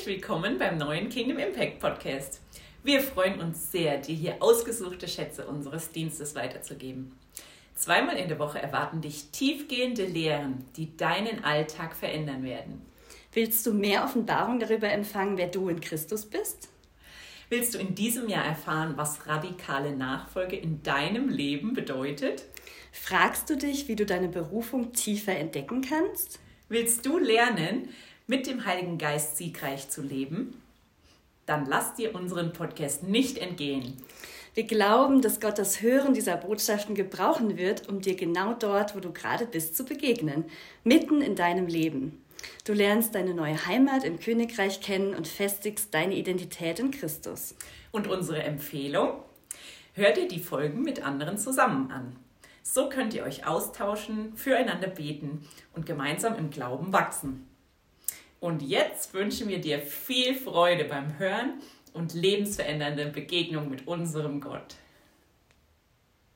Herzlich willkommen beim neuen Kingdom Impact Podcast. Wir freuen uns sehr, dir hier ausgesuchte Schätze unseres Dienstes weiterzugeben. Zweimal in der Woche erwarten dich tiefgehende Lehren, die deinen Alltag verändern werden. Willst du mehr Offenbarung darüber empfangen, wer du in Christus bist? Willst du in diesem Jahr erfahren, was radikale Nachfolge in deinem Leben bedeutet? Fragst du dich, wie du deine Berufung tiefer entdecken kannst? Willst du lernen, mit dem Heiligen Geist siegreich zu leben? Dann lass dir unseren Podcast nicht entgehen. Wir glauben, dass Gott das Hören dieser Botschaften gebrauchen wird, um dir genau dort, wo du gerade bist, zu begegnen, mitten in deinem Leben. Du lernst deine neue Heimat im Königreich kennen und festigst deine Identität in Christus. Und unsere Empfehlung? Hör dir die Folgen mit anderen zusammen an. So könnt ihr euch austauschen, füreinander beten und gemeinsam im Glauben wachsen. Und jetzt wünschen wir dir viel Freude beim Hören und lebensverändernde Begegnung mit unserem Gott.